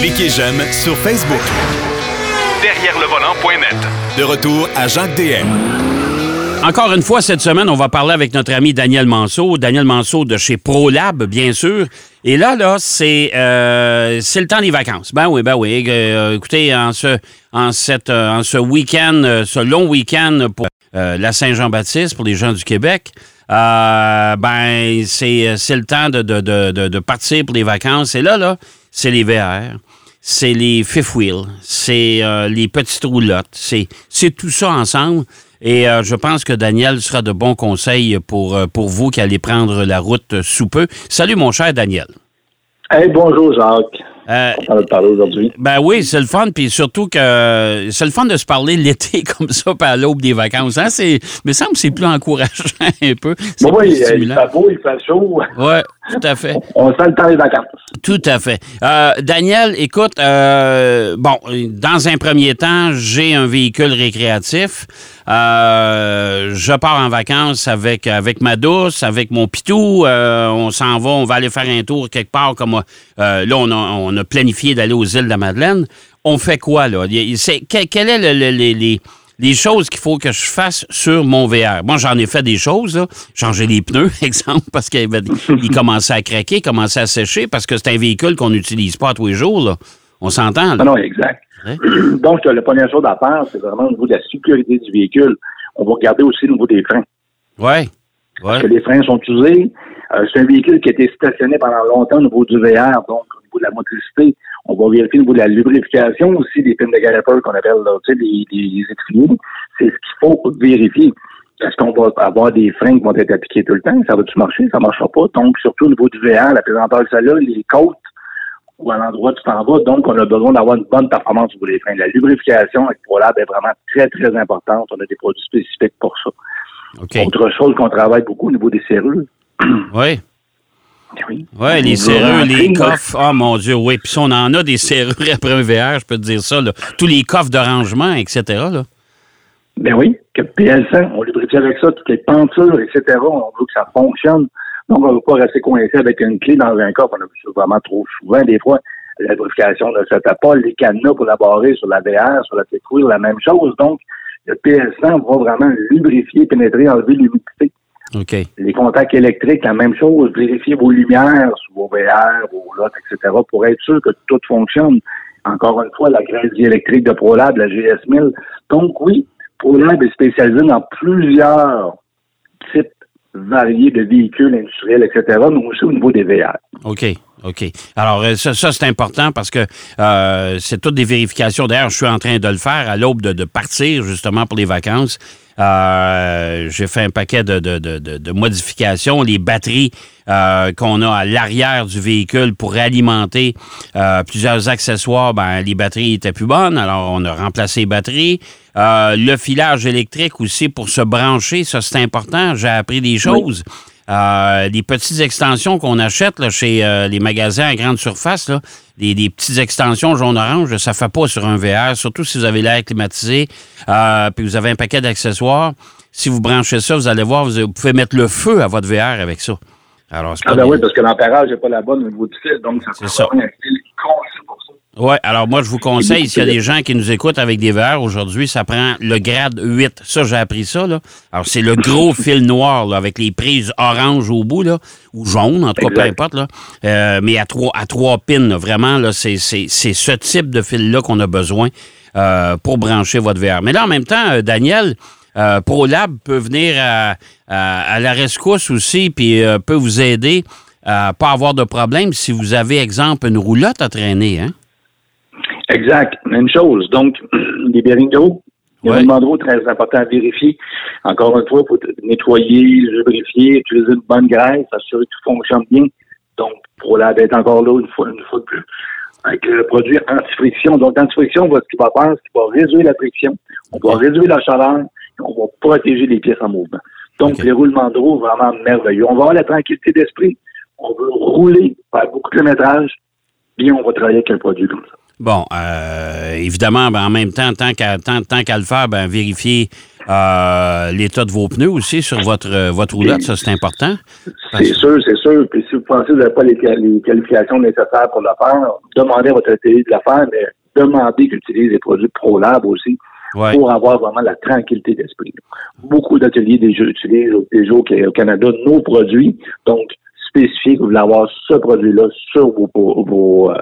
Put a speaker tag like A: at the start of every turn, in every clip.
A: Cliquez j'aime sur Facebook.
B: Derrière le volant.net.
A: De retour à Jacques DM.
C: Encore une fois, cette semaine, on va parler avec notre ami Daniel Manceau. Daniel Manceau de chez ProLab, bien sûr. Et là, là, c'est euh, c'est le temps des vacances. Ben oui, ben oui. Euh, écoutez, en ce, en cette, euh, en ce week-end, euh, ce long week-end pour euh, la Saint-Jean-Baptiste, pour les gens du Québec, euh, ben c'est c'est le temps de, de, de, de, de partir pour les vacances. Et là, là, c'est les VR c'est les fifth wheels, c'est euh, les petites roulottes, c'est tout ça ensemble. Et euh, je pense que Daniel sera de bons conseils pour, euh, pour vous qui allez prendre la route sous peu. Salut mon cher Daniel.
D: Bonjour Jacques.
C: Euh,
D: On va parler aujourd'hui.
C: ben oui, c'est le fun, puis surtout que c'est le fun de se parler l'été comme ça, pas à l'aube des vacances. Hein? C'est, me semble que c'est plus encourageant un peu. C'est
D: Bon, oui, il fait beau, il fait chaud.
C: Ouais, tout à fait.
D: On sent le temps des vacances.
C: Tout à fait. Euh, Daniel, écoute, euh, bon, dans un premier temps, j'ai un véhicule récréatif. Je pars en vacances avec, avec ma douce, avec mon pitou. On s'en va, on va aller faire un tour quelque part. Comme là, on a, on a planifié d'aller aux îles de la Madeleine. On fait quoi là? C'est- quel, est le, le- les, choses qu'il faut que je fasse sur mon VR. Moi, j'en ai fait des choses, là. Changer les pneus, exemple, parce qu'il il commençait à craquer, commençait à sécher, parce que c'est un véhicule qu'on n'utilise pas tous les jours, là. On s'entend, là.
D: Ah non, exact.
C: Ouais.
D: Donc, la première chose à faire, c'est vraiment au niveau de la sécurité du véhicule. On va regarder aussi au niveau des freins.
C: Ouais.
D: Parce
C: Ouais.
D: que les freins sont usés. Euh, c'est un véhicule qui a été stationné pendant longtemps au niveau du VR, donc la motricité. On va vérifier au niveau de la lubrification aussi des pins de caliper qu'on appelle là, tu sais, les, les étriers. C'est ce qu'il faut vérifier. Est-ce qu'on va avoir des freins qui vont être appliqués tout le temps? Ça va-tu marcher? Ça ne marchera pas. Donc, surtout au niveau du VR, la présenteur que ça là, les côtes ou à l'endroit où tu t'en vas. Donc, on a besoin d'avoir une bonne performance au niveau des freins. La lubrification avec ProLab est vraiment très, très importante. On a des produits spécifiques pour ça. Autre chose qu'on travaille beaucoup au niveau des serrures. Oui.
C: Les serrures, les coffres. Oh mon Dieu, oui. Puis si on en a des serrures après un VR, je peux te dire ça, là. Tous les coffres de rangement, etc., là.
D: Ben oui, que PL100, on lubrifie avec ça, toutes les pentures, etc. On veut que ça fonctionne. Donc, on ne veut pas rester coincé avec une clé dans un coffre. On a vu ça vraiment trop souvent. Des fois, la lubrification ne se fait pas. Les cadenas pour la barrer sur la VR, sur la pétrouille, la même chose. Donc, le PL100 va vraiment lubrifier, pénétrer, enlever l'humidité. Les contacts électriques, la même chose. Vérifier vos lumières sur vos VR, vos lots, etc. pour être sûr que tout fonctionne. Encore une fois, la grève électrique de ProLab, la GS1000. Donc oui, ProLab est spécialisé dans plusieurs types variés de véhicules industriels, etc., mais aussi au niveau des VR.
C: OK. OK. Alors, euh, ça, ça, c'est important parce que euh, c'est toutes des vérifications. D'ailleurs, je suis en train de le faire à l'aube de, de partir justement pour les vacances. Euh, J'ai fait un paquet de, de, de, de- de modifications. Les batteries euh, qu'on a à l'arrière du véhicule pour alimenter euh, plusieurs accessoires, ben, les batteries étaient plus bonnes. Alors, on a remplacé les batteries. Euh, le filage électrique aussi pour se brancher, ça, c'est important. J'ai appris des choses. Euh, les petites extensions qu'on achète chez euh, les magasins à grande surface, des petites extensions jaune-orange, ça ne fait pas sur un VR, surtout si vous avez l'air climatisé, euh, puis vous avez un paquet d'accessoires. Si vous branchez ça, vous allez voir, vous pouvez mettre le feu à votre VR avec ça. Alors,
D: Ah ben oui, parce que l'ampérage n'est pas la bonne au niveau du fil, donc ça
C: C'est
D: prend
C: ça.
D: un fil conçu pour ça.
C: Ouais, alors moi, je vous conseille, s'il y a des gens qui nous écoutent avec des VR aujourd'hui, ça prend le grade 8. Ça, j'ai appris ça, là. Alors, c'est le gros fil noir, là, avec les prises orange au bout, là, ou jaune, en tout cas, peu importe, là. Euh, mais à trois, à trois pins, là, vraiment, là, c'est, ce type de fil-là qu'on a besoin euh, pour brancher votre VR. Mais là, en même temps, euh, Daniel, euh, ProLab peut venir à, à- à la rescousse aussi, puis euh, peut vous aider à pas avoir de problème si vous avez, exemple, une roulotte à traîner, hein?
D: Exact. Même chose. Donc, les bearings d'eau, les
C: Ouais.
D: roulements de roue, très important à vérifier. Encore une fois, il faut nettoyer, lubrifier, utiliser une bonne graisse, assurer que tout fonctionne bien. Donc, la d'être encore là une fois, une fois de plus. Avec le produit anti-friction. Donc, anti-friction, va- ce qu'il va faire, c'est qu'il va réduire la friction, on va réduire la chaleur, on va protéger les pièces en mouvement. Donc,
C: Ok.
D: les roulements de roue, vraiment merveilleux. On va avoir la tranquillité d'esprit. On veut rouler, faire beaucoup de kilométrage, bien on va travailler avec un produit comme ça.
C: Bon, euh, évidemment, ben, en même temps, tant qu'à tant, tant qu'à le faire, ben, vérifier Euh, l'état de vos pneus aussi sur votre, euh, votre roulotte, ça c'est important.
D: C'est sûr, c'est sûr. Puis si vous pensez que vous n'avez pas les, les, qualifications nécessaires pour le faire, demandez à votre atelier de le faire, mais demandez qu'il utilise les produits ProLab aussi
C: Ouais.
D: pour avoir vraiment la tranquillité d'esprit. Beaucoup d'ateliers déjà utilisent déjà au au Canada nos produits, donc spécifiez que vous voulez avoir ce produit-là sur vos, vos, euh,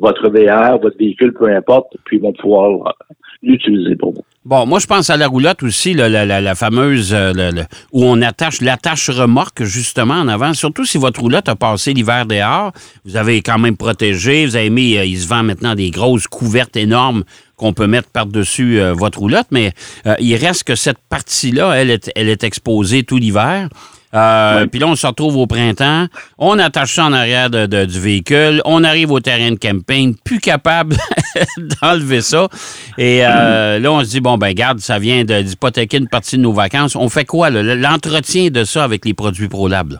D: votre VR, votre véhicule, peu importe, puis ils vont pouvoir euh, l'utiliser pour vous.
C: Bon, moi, je pense à la roulotte aussi, là, la, la, la fameuse euh, le- le- où on attache l'attache remorque justement en avant. Surtout si votre roulotte a passé l'hiver dehors, vous avez quand même protégé. Vous avez mis, euh, il se vend maintenant des grosses couvertes énormes qu'on peut mettre par-dessus euh, votre roulotte, mais euh, il reste que cette partie-là, elle est, elle est exposée tout l'hiver. Euh, Puis là, on se retrouve au printemps, on attache ça en arrière de- de- du véhicule, on arrive au terrain de camping, plus capable d'enlever ça. Et euh, là, on se dit, bon, ben garde, ça vient de- d'hypothéquer une partie de nos vacances. On fait quoi? L'entretien de ça avec les produits ProLab? là?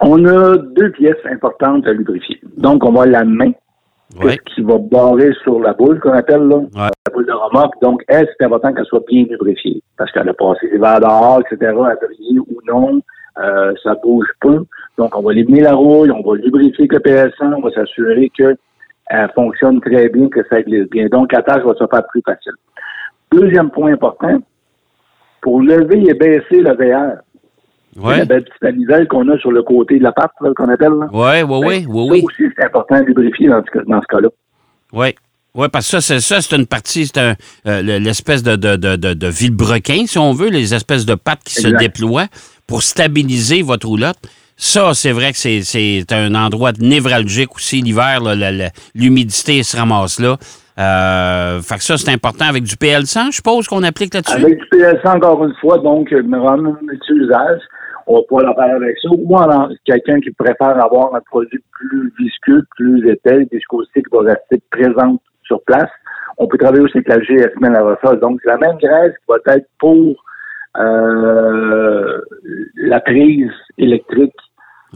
D: On a deux pièces importantes à lubrifier. Donc, on va la main,
C: Ouais.
D: qui va barrer sur la boule qu'on appelle là,
C: Ouais.
D: la boule de remorque. Donc, elle, c'est important qu'elle soit bien lubrifiée? Parce qu'elle a passé l'hiver dehors, etc., a brillé ou non, euh, ça bouge peu. Donc, on va éliminer la rouille, on va lubrifier le PS1, on va s'assurer que elle fonctionne très bien, que ça glisse bien. Donc, la tâche va se faire plus facile. Deuxième point important, pour lever et baisser le VR,
C: Ouais.
D: la belle petite manivelle qu'on a sur le côté de la là, qu'on appelle. Là.
C: Ouais, ouais, ouais,
D: Ben,
C: ouais,
D: ça
C: oui.
D: aussi, c'est important de lubrifier dans ce, cas- dans ce cas-là.
C: Oui. Oui, parce que ça, c'est ça, c'est une partie, c'est un, euh, le- l'espèce de, de, de, de, de vilebrequin, si on veut, les espèces de pattes qui se déploient pour stabiliser votre roulotte. Ça, c'est vrai que c'est, un endroit névralgique aussi. L'hiver, l'humidité se ramasse là. Euh, fait que ça, c'est important. Avec du PL100, je suppose qu'on applique là-dessus?
D: Avec du PLC, encore une fois, donc, euh, vraiment l'utilisage, on va pouvoir le faire avec ça. Ou alors, quelqu'un qui préfère avoir un produit plus visqueux, plus épais, viscosité qui va rester présente sur place, on peut travailler aussi avec la GSM à la Donc, c'est la même graisse qui va être pour euh, la prise électrique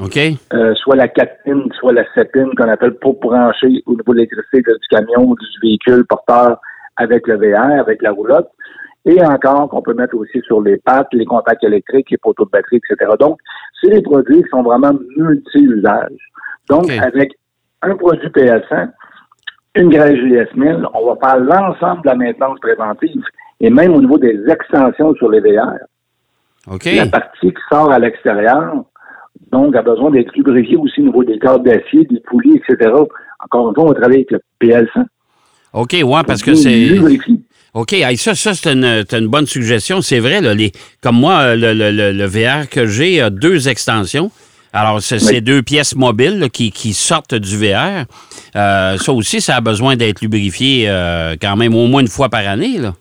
C: OK?
D: euh, soit la 4 pins, soit la 7 pins qu'on appelle pour brancher au niveau de l'électricité du camion ou du véhicule porteur avec le VR, avec la roulotte. Et encore qu'on peut mettre aussi sur les pattes, les contacts électriques, les poteaux de batterie, etc. Donc, c'est des produits qui sont vraiment multi-usages. Donc, avec un produit PS1, une graisse GS1000, on va faire l'ensemble de la maintenance préventive et même au niveau des extensions sur les VR. La partie qui sort à l'extérieur, donc, a besoin d'être lubrifiée aussi au niveau des câbles d'acier, des poulies, etc. Encore une fois, on va travailler avec le PL100.
C: OK, ouais, parce que c'est. OK, ça, ça c'est une, une bonne suggestion. C'est vrai, là, les, comme moi, euh, le, le- le- le VR que j'ai a deux extensions. Alors, c'est
D: Oui.
C: c'est deux pièces mobiles là, qui, qui sortent du VR. Euh, ça aussi, ça a besoin d'être lubrifié euh, quand même au moins une fois par année. Là.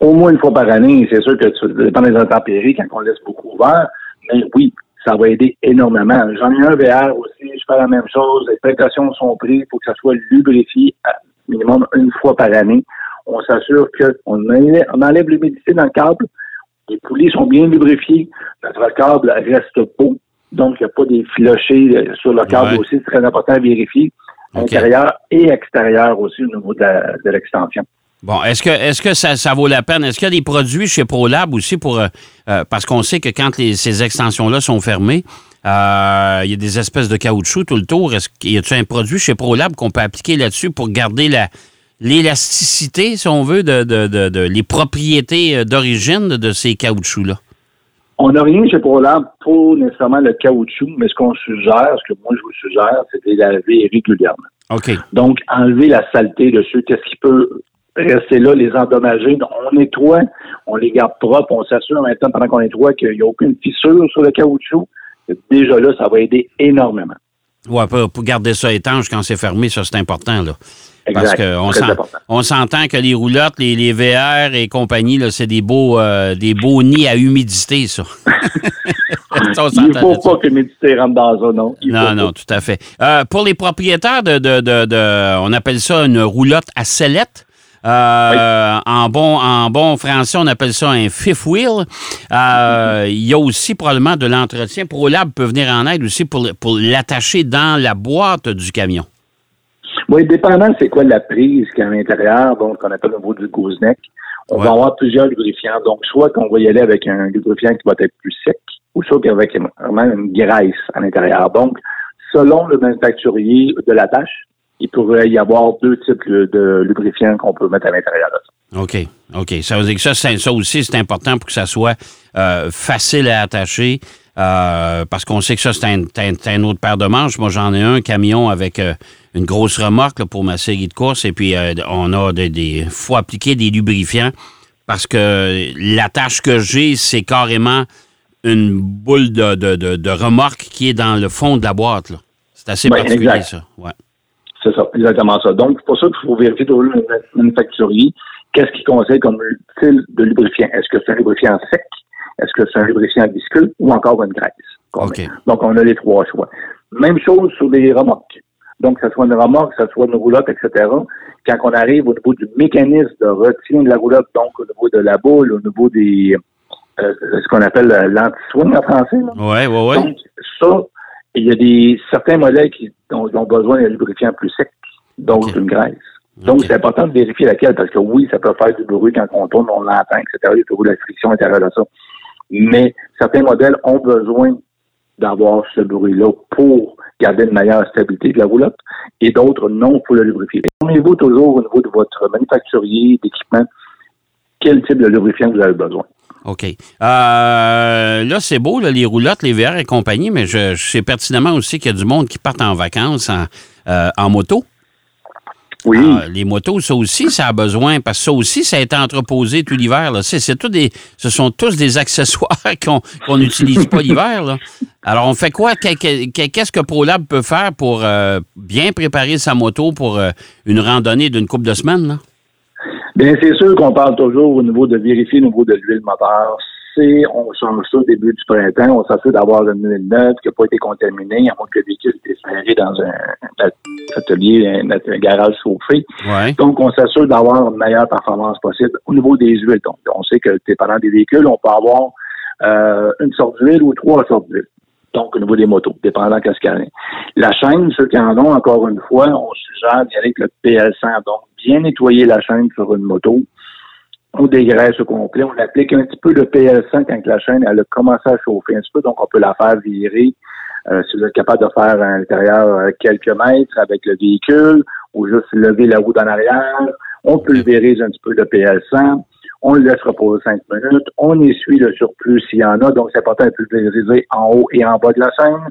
D: Au moins une fois par année, c'est sûr que ça dépend des intempéries quand on laisse beaucoup ouvert, mais oui, ça va aider énormément. J'en ai un VR aussi, je fais la même chose, les précautions sont prises pour que ça soit lubrifié à minimum une fois par année. On s'assure qu'on enlève, on enlève l'humidité dans le câble, les poulies sont bien lubrifiées, notre câble reste beau, donc il n'y a pas des filochés euh, sur le câble
C: Ouais.
D: aussi, c'est très important à vérifier, intérieur et extérieur aussi au niveau de l'extension.
C: Bon, est-ce que, est-ce que ça, ça vaut la peine? Est-ce qu'il y a des produits chez ProLab aussi pour. euh, euh, parce qu'on sait que quand les- ces extensions-là sont fermées, euh, il y a des espèces de caoutchouc tout le tour. Est-ce qu'il y a un produit chez ProLab qu'on peut appliquer là-dessus pour garder la, l'élasticité, si on veut, de, de- de- de- les propriétés euh, d'origine de, ces caoutchoucs-là?
D: On n'a rien chez ProLab pour nécessairement le caoutchouc, mais ce qu'on suggère, ce que moi je vous suggère, c'est de les laver régulièrement.
C: OK.
D: Donc, enlever la saleté dessus, qu'est-ce qui peut rester là, les endommager? On nettoie, on les garde propres, on s'assure temps pendant qu'on nettoie qu'il n'y a aucune fissure sur le caoutchouc. Déjà là, ça va aider énormément.
C: Ouais, pour, pour garder ça étanche quand c'est fermé, ça, c'est important, là. Parce qu'on s'entend que les roulottes, les, les VR et compagnie, là, c'est des beaux, euh, des beaux nids à humidité, ça. Ça, on
D: Il ne faut pas que l'humidité rentre dans ça, non? Il
C: Non,
D: pas.
C: non, tout à fait. Euh, pour les propriétaires de, de, de, de- on appelle ça une roulotte à sellette. Euh, en, bon, en bon français, on appelle ça un fifth wheel. Euh, Il y a aussi probablement de l'entretien. ProLab peut venir en aide aussi pour, pour l'attacher dans la boîte du camion.
D: Oui, dépendant c'est quoi la prise qu'il y a à l'intérieur, donc qu'on appelle au niveau du gooseneck, On
C: Ouais.
D: va avoir plusieurs lubrifiants. Donc, soit qu'on va y aller avec un lubrifiant qui va être plus sec, ou soit qu'avec vraiment une graisse à l'intérieur. Donc, selon le manufacturier de la tâche, il pourrait y avoir deux types de de lubrifiants qu'on peut mettre à l'intérieur de ça.
C: OK. OK. Ça veut dire que ça, c'est- ça aussi, c'est important pour que ça soit euh, facile à attacher. Euh, parce qu'on sait que ça, c'est un, un- autre paire de manches. Moi, j'en ai un camion avec euh, une grosse remorque là, pour ma série de courses. Et puis, euh, on a des, des. faut appliquer des lubrifiants parce que l'attache que j'ai, c'est carrément une boule de, de, de- de remorque qui est dans le fond de la boîte. C'est assez
D: Ouais,
C: particulier,
D: exact.
C: ça. Ouais.
D: C'est ça, exactement ça. Donc, c'est pour ça qu'il faut vérifier toujours le manufacturier qu'est-ce qu'il conseille comme style de lubrifiant? Est-ce que c'est un lubrifiant sec? Est-ce que c'est un lubrifiant visqueux ou encore une graisse? qu'on
C: OK.
D: met? Donc, on a les trois choix. Même chose sur les remorques. Donc, que ce soit une remorque, que ce soit une roulotte, etc. Quand on arrive au niveau du mécanisme de retien de la roulotte, donc au niveau de la boule, au niveau des euh, ce qu'on appelle euh, l'anti-swing en français, là.
C: Ouais, ouais, ouais.
D: Donc, ça, il y a des certains modèles qui ont, ont besoin d'un lubrifiant plus sec,
C: Ok.
D: d'une graisse. Donc, c'est important de vérifier laquelle, parce que oui, ça peut faire du bruit quand on tourne, on l'entend, etc. Il y a toujours de la friction à l'intérieur de ça. Mais certains modèles ont besoin d'avoir ce bruit-là pour garder une meilleure stabilité de la roulotte, et d'autres non pour le lubrifier. Informez-vous toujours au niveau de votre manufacturier d'équipement quel type de lubrifiant vous avez besoin.
C: OK. Euh, là, c'est beau, là, les roulottes, les VR et compagnie, mais je, sais pertinemment aussi qu'il y a du monde qui part en vacances en, euh, en moto.
D: Oui.
C: Ah, les motos, ça aussi, ça a besoin, parce que ça aussi, ça a été entreposé tout l'hiver. là. C'est, c'est tout des, ce sont tous des accessoires qu'on qu'on n'utilise pas l'hiver. là. Alors, on fait quoi? Que- que- que- Qu'est-ce que ProLab peut faire pour euh, bien préparer sa moto pour euh, une randonnée d'une couple de semaines? Là?
D: Bien, c'est sûr qu'on parle toujours au niveau de vérifier au niveau de l'huile moteur. On change ça au début du printemps, on s'assure d'avoir une huile neuve qui n'a pas été contaminée, à moins que le véhicule ait été serré dans un, atelier, un, un garage chauffé.
C: Ouais.
D: Donc, on s'assure d'avoir une meilleure performance possible au niveau des huiles. Donc, on sait que dépendant des véhicules, on peut avoir euh, une sorte d'huile ou trois sortes d'huile. Donc, au niveau des motos, dépendant qu'est-ce qu'il y a. La chaîne, ceux qui en ont, encore une fois, on suggère d'y aller avec le PL100. Donc, bien nettoyer la chaîne sur une moto. On dégraisse au complet. On applique un petit peu de PL100 quand la chaîne elle a commencé à chauffer un petit peu. Donc, on peut la faire virer. Euh, si vous êtes capable de faire à l'intérieur euh, quelques mètres avec le véhicule ou juste lever la roue en arrière, on virer un petit peu de PL100. On le laisse reposer cinq minutes. On essuie le surplus s'il y en a. Donc, c'est important de pulvériser en haut et en bas de la chaîne.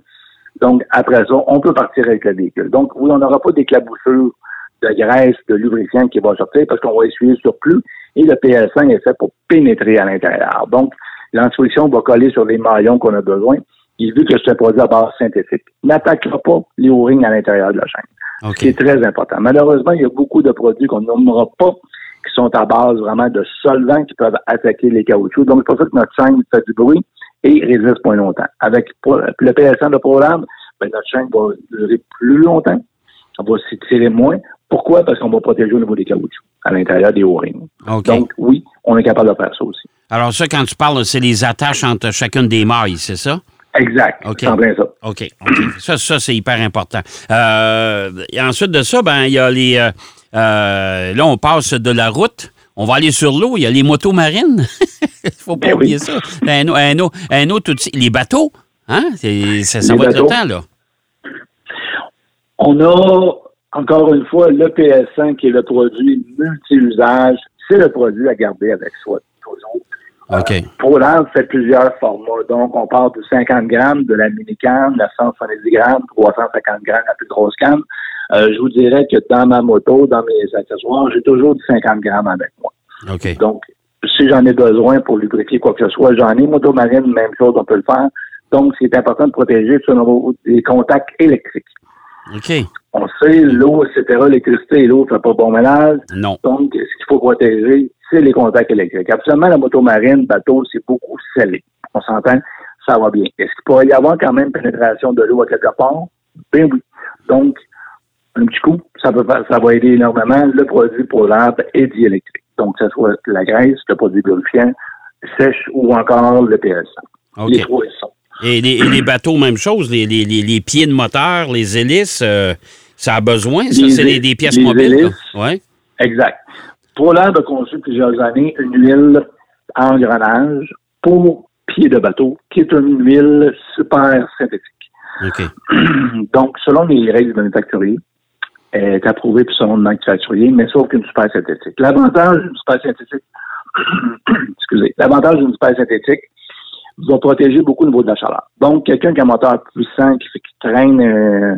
D: Donc, après ça, on peut partir avec le véhicule. Donc, oui, on n'aura pas d'éclaboussure de graisse, de lubrifiant qui va sortir parce qu'on va essuyer le surplus et le PL5 est fait pour pénétrer à l'intérieur. Donc, l'antifiction va coller sur les maillons qu'on a besoin. Et vu que c'est un produit à base synthétique, n'attaquera pas les O-rings à l'intérieur de la chaîne.
C: OK.
D: C'est très important. Malheureusement, il y a beaucoup de produits qu'on nommera pas qui sont à base vraiment de solvants qui peuvent attaquer les caoutchoucs. Donc, c'est pour ça que notre chaîne fait du bruit et résiste pas longtemps. Avec le PL100 de ProLab, ben, notre chaîne va durer plus longtemps. On va s'étirer moins. Pourquoi? Parce qu'on va protéger au niveau des caoutchoucs, à l'intérieur des O-rings. Donc, oui, on est capable de faire ça aussi.
C: Alors, ça, quand tu parles, c'est les attaches entre chacune des mailles, c'est ça?
D: Exact.
C: OK.
D: C'est en plein ça.
C: OK. Ça, ça c'est hyper important. Euh, et ensuite de ça, ben, il y a les. euh, euh, là, on passe de la route. On va aller sur l'eau. Il y a les motos marines. Il faut pas
D: Ben oui.
C: oublier ça. Un, un, un autre outil. Les bateaux. Hein? Ça, ça
D: Les
C: va être le temps, là.
D: On a, encore une fois, le PS5 qui est le produit multi-usage. C'est le produit à garder avec soi toujours.
C: OK.
D: ProLab fait plusieurs formats. Donc, on parle de 50 grammes, de la mini-canne, la 170 grammes, 350 grammes, la plus grosse canne. Euh, je vous dirais que dans ma moto, dans mes accessoires, j'ai toujours du 50 grammes avec moi.
C: OK.
D: Donc, si j'en ai besoin pour lubrifier quoi que ce soit, j'en ai moto marine, même chose, on peut le faire. Donc, c'est important de protéger sur nos- les contacts électriques.
C: OK.
D: On sait, l'eau, etc., l'électricité et l'eau ne fait pas bon ménage.
C: Non.
D: Donc, ce qu'il faut protéger, c'est les contacts électriques. Absolument, la moto marine, bateau, c'est beaucoup scellé. On s'entend, ça va bien. Est-ce qu'il pourrait y avoir quand même pénétration de l'eau à quelque part? Ben oui. Donc, un petit coup, ça, peut, faire- ça va aider énormément le produit pour l'arbre et diélectrique. Donc, que ce soit la graisse, le produit lubrifiant, sèche ou encore le PS.
C: OK.
D: Les trois, ils sont.
C: Et les, et les bateaux, même chose. Les, les- les- les pieds de moteur, les hélices, euh, ça a besoin. Ça, c'est des, pièces
D: les
C: mobiles. Oui.
D: Exact. ProLab a conçu plusieurs années une huile à engrenage pour pied de bateau, qui est une huile super synthétique. Donc, selon les règles du manufacturier, elle est approuvée pour son manufacturier, mais sauf qu'une super synthétique. L'avantage d'une super synthétique, excusez, l'avantage d'une super synthétique va protéger beaucoup au niveau de la chaleur. Donc, quelqu'un qui a un moteur puissant, qui, qui traîne euh,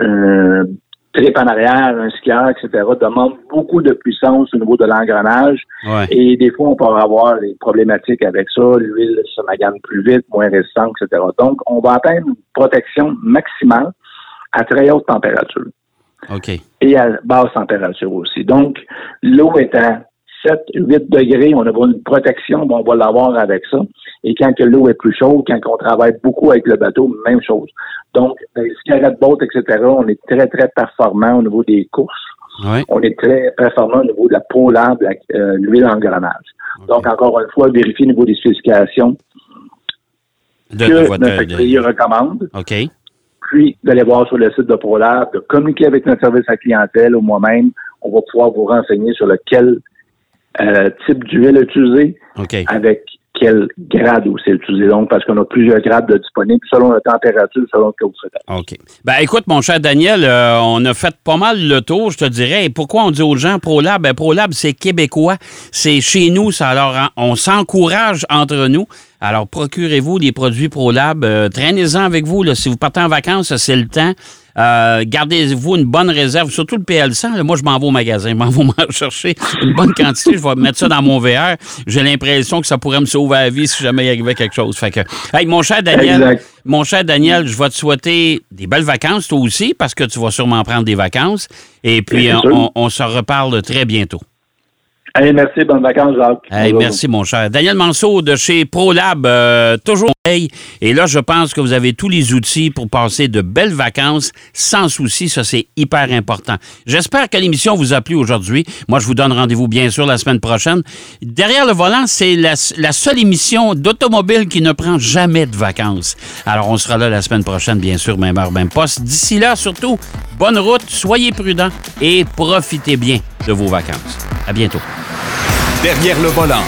D: euh, trip en arrière, un skieur, etc., demande beaucoup de puissance au niveau de l'engrenage.
C: Ouais.
D: Et des fois, on peut avoir des problématiques avec ça. L'huile se magane plus vite, moins résistante, etc. Donc, on va atteindre une protection maximale à très haute température
C: OK.
D: et à basse température aussi. Donc, l'eau étant 7, 8 degrés, on a une protection, bon, on va l'avoir avec ça. Et quand que l'eau est plus chaude, quand on travaille beaucoup avec le bateau, même chose. Donc, dans les cigarettes bottes, etc., on est très, très performant au niveau des courses. On est très performant au niveau de la polable, la- euh, l'huile en grenage. Donc, encore une fois, vérifier au niveau des spécifications
C: De,
D: que
C: de
D: notre
C: de-
D: recommande
C: OK.
D: puis d'aller voir sur le site de ProLab, de communiquer avec notre service à clientèle ou moi-même. On va pouvoir vous renseigner sur lequel euh, type d'huile utiliser,
C: OK.
D: avec quel grade aussi utiliser. Donc, parce qu'on a plusieurs grades de disponibles selon la température, selon vous souhaitez.
C: OK. Ben écoute, mon cher Daniel, euh, on a fait pas mal le tour, je te dirais. Et pourquoi on dit aux gens ProLab? Ben ProLab, c'est québécois. C'est chez nous, ça. Alors, on s'encourage entre nous. Alors, procurez-vous des produits ProLab. Euh, Traînez-en avec vous. Là. Si vous partez en vacances, c'est le temps. Euh, Gardez-vous une bonne réserve, surtout le PL100. là. moi, je m'en vais au magasin. Je m'en vais m'en chercher une bonne quantité. Je vais mettre ça dans mon VR. J'ai l'impression que ça pourrait me sauver la vie si jamais il arrivait quelque chose. Fait que, hey, mon cher Daniel,
D: Exact.
C: mon cher Daniel, je vais te souhaiter des belles vacances, toi aussi, parce que tu vas sûrement prendre des vacances. Et puis,
D: Bien
C: on, on- se reparle très bientôt.
D: Allez, merci, bonnes vacances, Jacques.
C: Hey, merci, mon cher. Daniel Manceau de chez ProLab, euh, toujours Et là, je pense que vous avez tous les outils pour passer de belles vacances sans souci. Ça, c'est hyper important. J'espère que l'émission vous a plu aujourd'hui. Moi, je vous donne rendez-vous, bien sûr, la semaine prochaine. Derrière le volant, c'est la, la seule émission d'automobile qui ne prend jamais de vacances. Alors, on sera là la semaine prochaine, bien sûr, même heure, même poste. D'ici là, surtout, bonne route, soyez prudents et profitez bien de vos vacances. À bientôt.
A: Derrière le volant.